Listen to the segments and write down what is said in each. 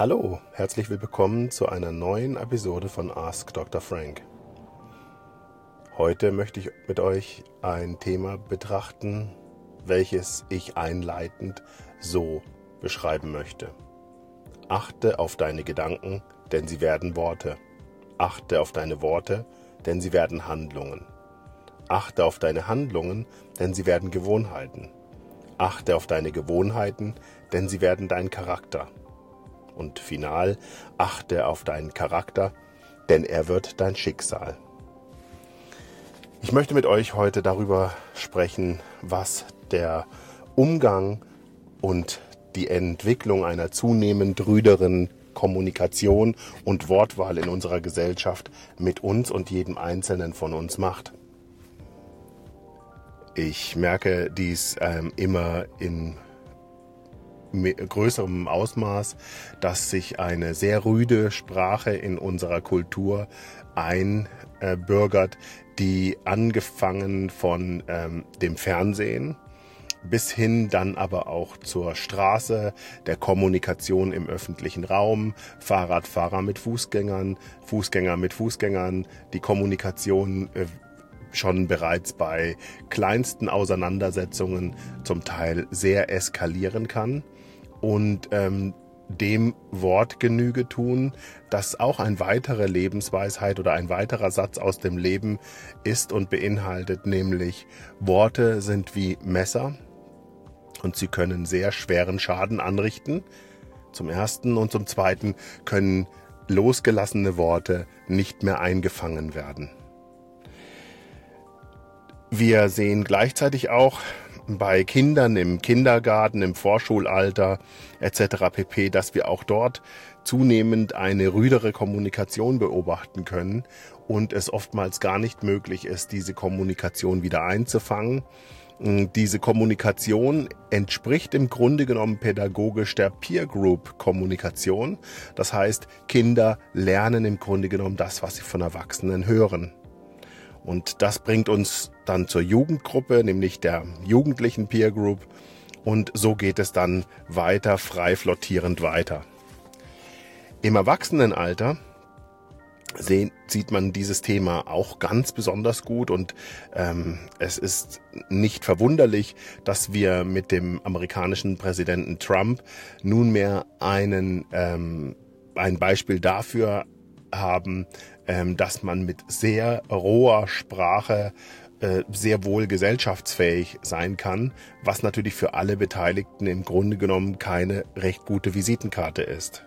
Hallo, herzlich willkommen zu einer neuen Episode von Ask Dr. Frank. Heute möchte ich mit euch ein Thema betrachten, welches ich einleitend so beschreiben möchte. Achte auf deine Gedanken, denn sie werden Worte. Achte auf deine Worte, denn sie werden Handlungen. Achte auf deine Handlungen, denn sie werden Gewohnheiten. Achte auf deine Gewohnheiten, denn sie werden dein Charakter. Und final, achte auf deinen Charakter, denn er wird dein Schicksal. Ich möchte mit euch heute darüber sprechen, was der Umgang und die Entwicklung einer zunehmend rüderen Kommunikation und Wortwahl in unserer Gesellschaft mit uns und jedem Einzelnen von uns macht. Ich merke dies ähm, immer in größerem Ausmaß, dass sich eine sehr rüde Sprache in unserer Kultur einbürgert, die angefangen von ähm, dem Fernsehen bis hin dann aber auch zur Straße, der Kommunikation im öffentlichen Raum, Fahrradfahrer mit Fußgängern, Fußgänger mit Fußgängern, die Kommunikation äh, schon bereits bei kleinsten Auseinandersetzungen zum Teil sehr eskalieren kann und ähm, dem Wort Genüge tun, das auch ein weiterer Lebensweisheit oder ein weiterer Satz aus dem Leben ist und beinhaltet, nämlich Worte sind wie Messer und sie können sehr schweren Schaden anrichten. Zum ersten und zum zweiten können losgelassene Worte nicht mehr eingefangen werden. Wir sehen gleichzeitig auch bei Kindern im Kindergarten, im Vorschulalter etc. pp, dass wir auch dort zunehmend eine rüdere Kommunikation beobachten können und es oftmals gar nicht möglich ist, diese Kommunikation wieder einzufangen. Diese Kommunikation entspricht im Grunde genommen pädagogisch der Peer Group Kommunikation. Das heißt, Kinder lernen im Grunde genommen das, was sie von Erwachsenen hören. Und das bringt uns dann zur Jugendgruppe, nämlich der jugendlichen Peer Group. Und so geht es dann weiter, frei flottierend weiter. Im Erwachsenenalter sieht man dieses Thema auch ganz besonders gut und ähm, es ist nicht verwunderlich, dass wir mit dem amerikanischen Präsidenten Trump nunmehr einen, ähm, ein Beispiel dafür haben, dass man mit sehr roher Sprache äh, sehr wohl gesellschaftsfähig sein kann, was natürlich für alle Beteiligten im Grunde genommen keine recht gute Visitenkarte ist.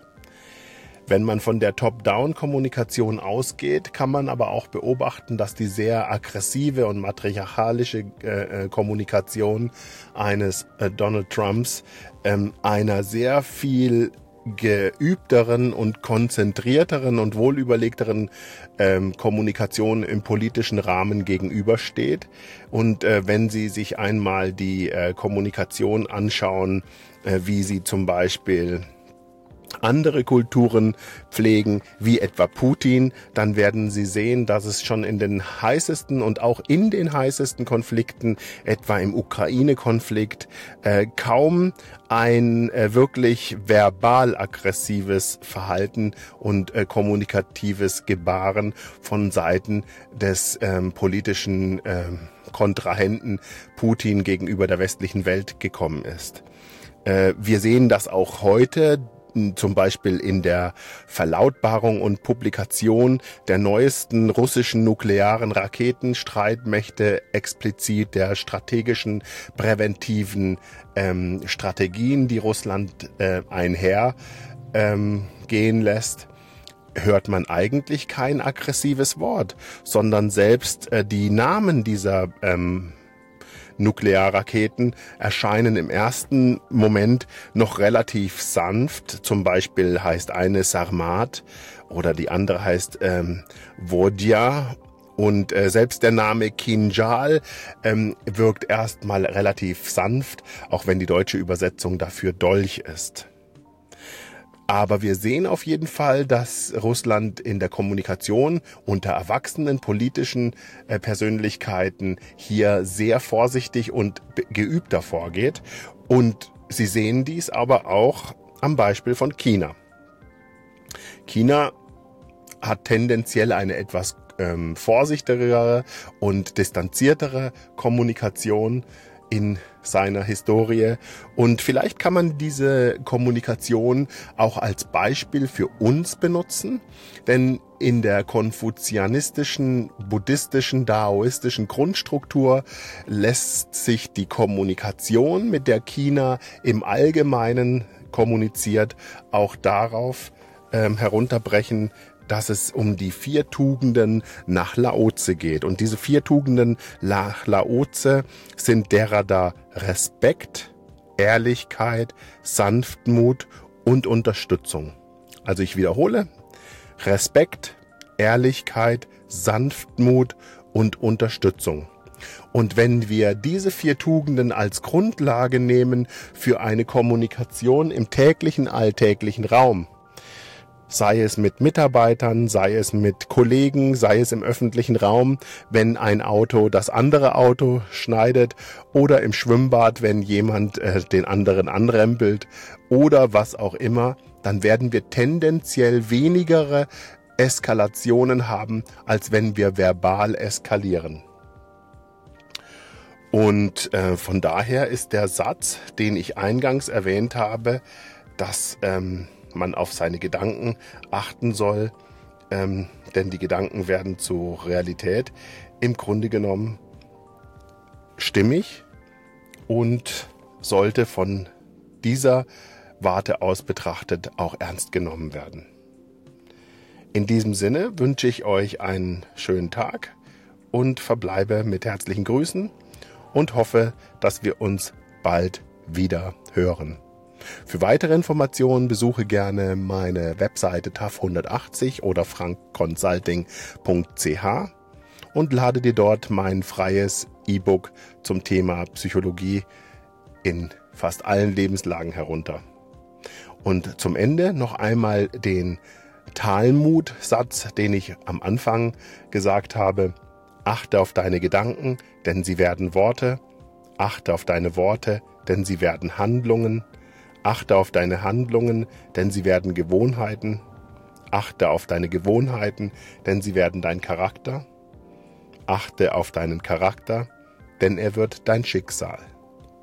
Wenn man von der Top-Down-Kommunikation ausgeht, kann man aber auch beobachten, dass die sehr aggressive und matriarchalische äh, äh Kommunikation eines äh, Donald Trumps ähm, einer sehr viel geübteren und konzentrierteren und wohlüberlegteren ähm, Kommunikation im politischen Rahmen gegenübersteht. Und äh, wenn Sie sich einmal die äh, Kommunikation anschauen, äh, wie sie zum Beispiel andere Kulturen pflegen, wie etwa Putin, dann werden Sie sehen, dass es schon in den heißesten und auch in den heißesten Konflikten, etwa im Ukraine-Konflikt, äh, kaum ein äh, wirklich verbal aggressives Verhalten und äh, kommunikatives Gebaren von Seiten des ähm, politischen ähm, Kontrahenten Putin gegenüber der westlichen Welt gekommen ist. Äh, wir sehen das auch heute zum Beispiel in der Verlautbarung und Publikation der neuesten russischen nuklearen Raketenstreitmächte explizit der strategischen präventiven ähm, Strategien, die Russland äh, einher ähm, lässt hört man eigentlich kein aggressives Wort, sondern selbst äh, die Namen dieser ähm, Nuklearraketen erscheinen im ersten Moment noch relativ sanft. Zum Beispiel heißt eine Sarmat oder die andere heißt ähm, Vodja und äh, selbst der Name Kinjal ähm, wirkt erstmal relativ sanft, auch wenn die deutsche Übersetzung dafür Dolch ist. Aber wir sehen auf jeden Fall, dass Russland in der Kommunikation unter erwachsenen politischen äh, Persönlichkeiten hier sehr vorsichtig und geübter vorgeht. Und Sie sehen dies aber auch am Beispiel von China. China hat tendenziell eine etwas ähm, vorsichtigere und distanziertere Kommunikation in seiner Historie. Und vielleicht kann man diese Kommunikation auch als Beispiel für uns benutzen, denn in der konfuzianistischen, buddhistischen, daoistischen Grundstruktur lässt sich die Kommunikation, mit der China im Allgemeinen kommuniziert, auch darauf ähm, herunterbrechen, dass es um die vier Tugenden nach Laoze geht. Und diese vier Tugenden nach Laoze sind derer da Respekt, Ehrlichkeit, Sanftmut und Unterstützung. Also ich wiederhole, Respekt, Ehrlichkeit, Sanftmut und Unterstützung. Und wenn wir diese vier Tugenden als Grundlage nehmen für eine Kommunikation im täglichen, alltäglichen Raum, sei es mit Mitarbeitern, sei es mit Kollegen, sei es im öffentlichen Raum, wenn ein Auto das andere Auto schneidet oder im Schwimmbad, wenn jemand äh, den anderen anrempelt oder was auch immer, dann werden wir tendenziell wenigere Eskalationen haben, als wenn wir verbal eskalieren. Und äh, von daher ist der Satz, den ich eingangs erwähnt habe, dass ähm, man auf seine Gedanken achten soll, ähm, denn die Gedanken werden zur Realität. Im Grunde genommen stimmig und sollte von dieser Warte aus betrachtet auch ernst genommen werden. In diesem Sinne wünsche ich euch einen schönen Tag und verbleibe mit herzlichen Grüßen und hoffe, dass wir uns bald wieder hören. Für weitere Informationen besuche gerne meine Webseite TAF180 oder frankconsulting.ch und lade dir dort mein freies E-Book zum Thema Psychologie in fast allen Lebenslagen herunter. Und zum Ende noch einmal den Talmud-Satz, den ich am Anfang gesagt habe. Achte auf deine Gedanken, denn sie werden Worte. Achte auf deine Worte, denn sie werden Handlungen. Achte auf deine Handlungen, denn sie werden Gewohnheiten. Achte auf deine Gewohnheiten, denn sie werden dein Charakter. Achte auf deinen Charakter, denn er wird dein Schicksal.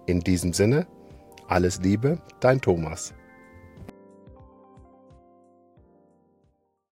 In diesem Sinne, alles Liebe, dein Thomas.